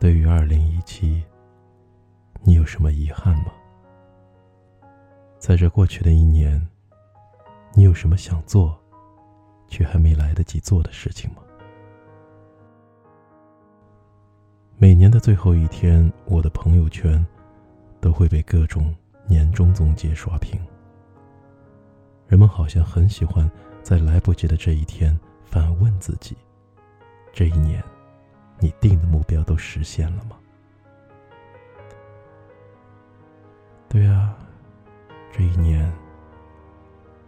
对于二零一七，你有什么遗憾吗？在这过去的一年，你有什么想做，却还没来得及做的事情吗？每年的最后一天，我的朋友圈都会被各种年终总结刷屏。人们好像很喜欢在来不及的这一天反问自己：这一年，你定的目标都实现了吗？对啊，这一年，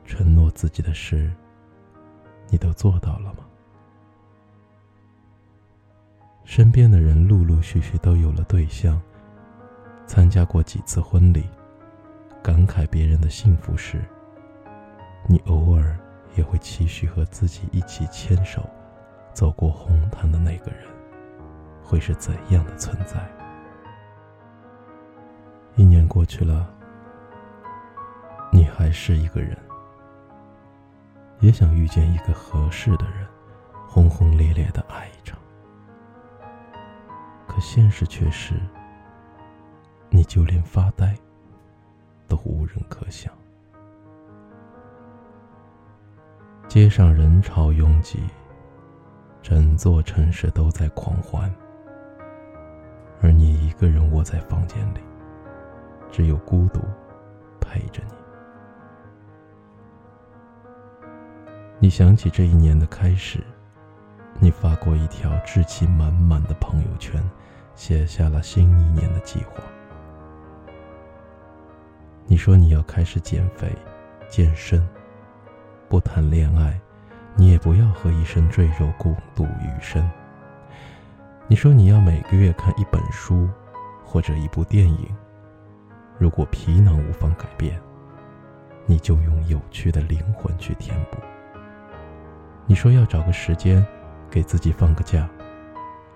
承诺自己的事，你都做到了吗？身边的人陆陆续续都有了对象，参加过几次婚礼，感慨别人的幸福时，你偶尔也会期许和自己一起牵手走过红毯的那个人，会是怎样的存在？一年过去了，你还是一个人，也想遇见一个合适的人，轰轰烈烈的爱一场。可现实却是，你就连发呆都无人可想。街上人潮拥挤，整座城市都在狂欢，一个人窝在房间里，只有孤独陪着你。你想起这一年的开始。你发过一条志气满满的朋友圈，写下了新一年的计划。你说你要开始减肥、健身，不谈恋爱，你也不要和一身赘肉共度余生。你说你要每个月看一本书，或者一部电影。如果皮囊无法改变，你就用有趣的灵魂去填补。你说要找个时间。给自己放个假，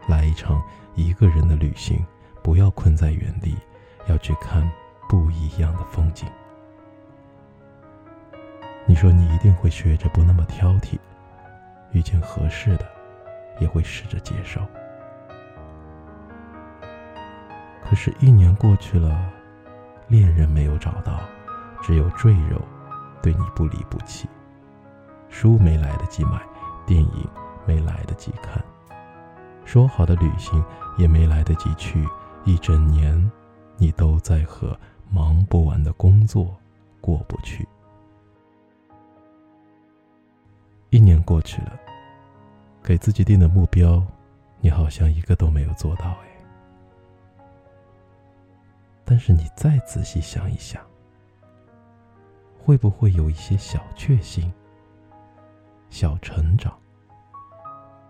来一场一个人的旅行，不要困在原地，要去看不一样的风景。你说你一定会学着不那么挑剔，遇见合适的，也会试着接受。可是，一年过去了，恋人没有找到，只有赘肉对你不离不弃，书没来得及买，电影。没来得及看，说好的旅行也没来得及去，一整年，你都在和忙不完的工作过不去。一年过去了，给自己定的目标，你好像一个都没有做到哎。但是你再仔细想一想，会不会有一些小确幸、小成长？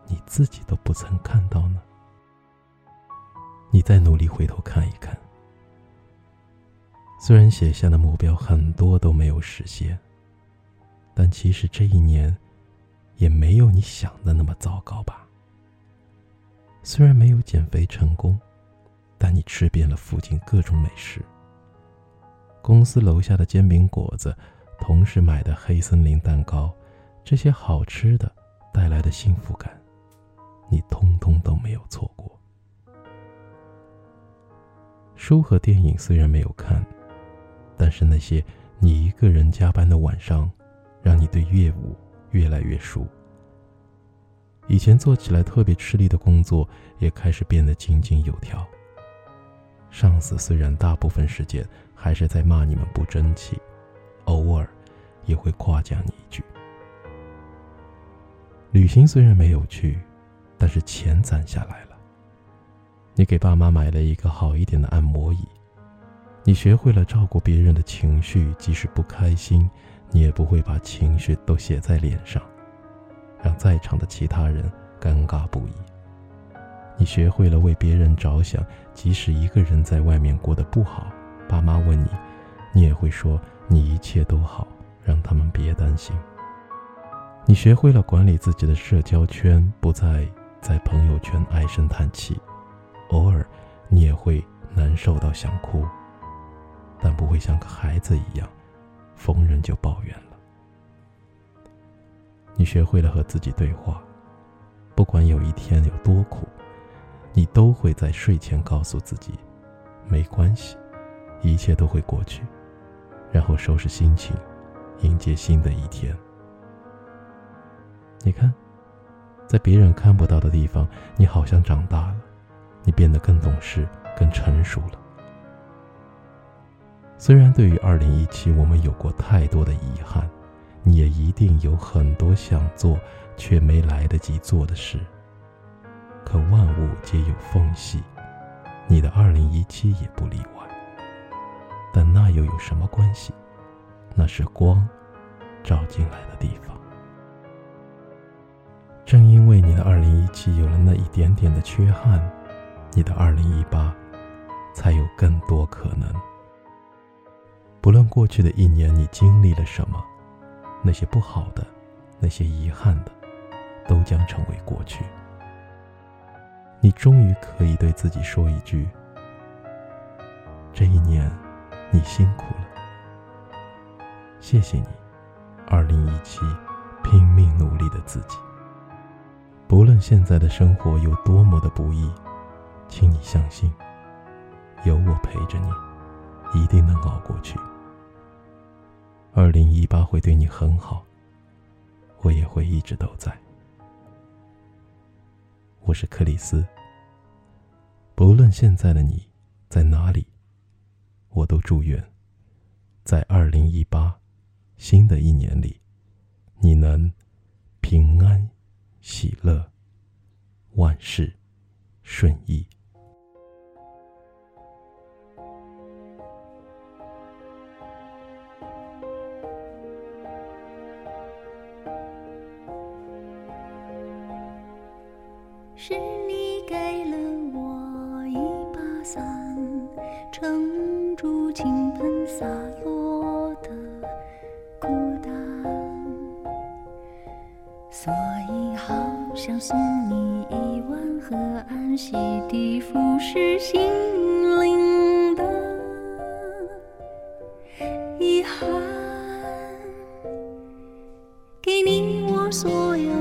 你自己都不曾看到呢。你再努力回头看一看，虽然写下的目标很多都没有实现，但其实这一年也没有你想的那么糟糕吧？虽然没有减肥成功，你吃遍了附近各种美食。公司楼下的煎饼果子，同事买的黑森林蛋糕，这些好吃的带来的幸福感。你通通都没有错过。书和电影虽然没有看，但是那些你一个人加班的晚上，让你对业务越来越熟。以前做起来特别吃力的工作，也开始变得井井有条。上司虽然大部分时间还是在骂你们不争气，偶尔也会夸奖你一句。旅行虽然没有去。但是钱攒下来了。你给爸妈买了一个好一点的按摩椅，你学会了照顾别人的情绪，即使不开心，你也不会把情绪都写在脸上，让在场的其他人尴尬不已。你学会了为别人着想，即使一个人在外面过得不好，爸妈问你，你也会说你一切都好，让他们别担心。你学会了管理自己的社交圈，不再。在朋友圈唉声叹气，偶尔你也会难受到想哭，但不会像个孩子一样，逢人就抱怨了。你学会了和自己对话，不管有一天有多苦，你都会在睡前告诉自己，没关系，一切都会过去，然后收拾心情，迎接新的一天。你看，在别人看不到的地方，你好像长大了，你变得更懂事、更成熟了。虽然对于二零一七我们有过太多的遗憾，你也一定有很多想做却没来得及做的事。可万物皆有缝隙，你的二零一七也不例外。但那又有什么关系？那是光照进来的地方。正因为你的二零一七有了那一点点的缺憾，你的二零一八才有更多可能。不论过去的一年你经历了什么，那些不好的，那些遗憾的，都将成为过去。你终于可以对自己说一句：“这一年，你辛苦了。谢谢你，二零一七，拼命努力的自己。不论现在的生活有多么的不易，请你相信，有我陪着你，一定能熬过去。二零一八会对你很好，我也会一直都在。”我是克里斯。不论现在的你在哪里，我都祝愿，在二零一八新的一年里，你能平安、喜乐、万事顺意。撑住倾盆洒落的孤单，所以好想送你一碗河岸，洗涤腐蚀心灵的。遗憾，给你我所有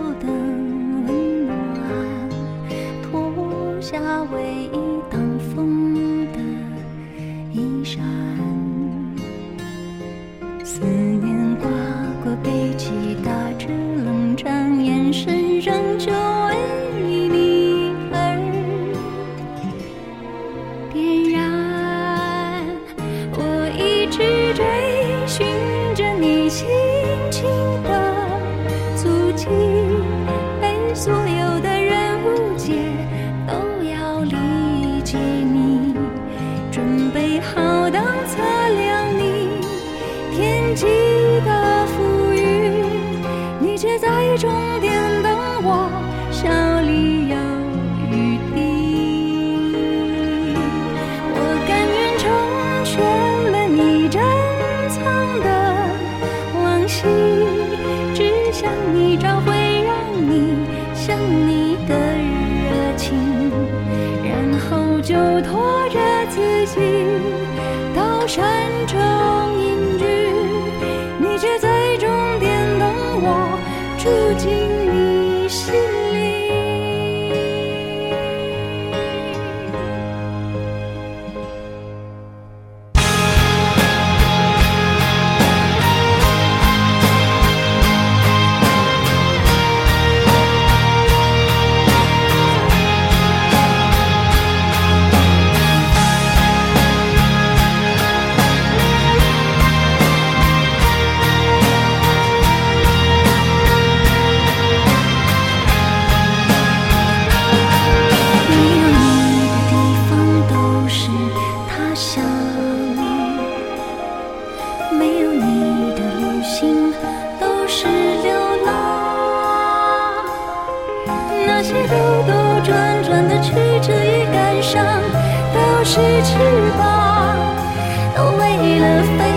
终点等我，笑里有余地。我甘愿成全了你珍藏的往昔，只想你找回让你想你的热情，然后就拖着自己住进。是翅膀都为了飞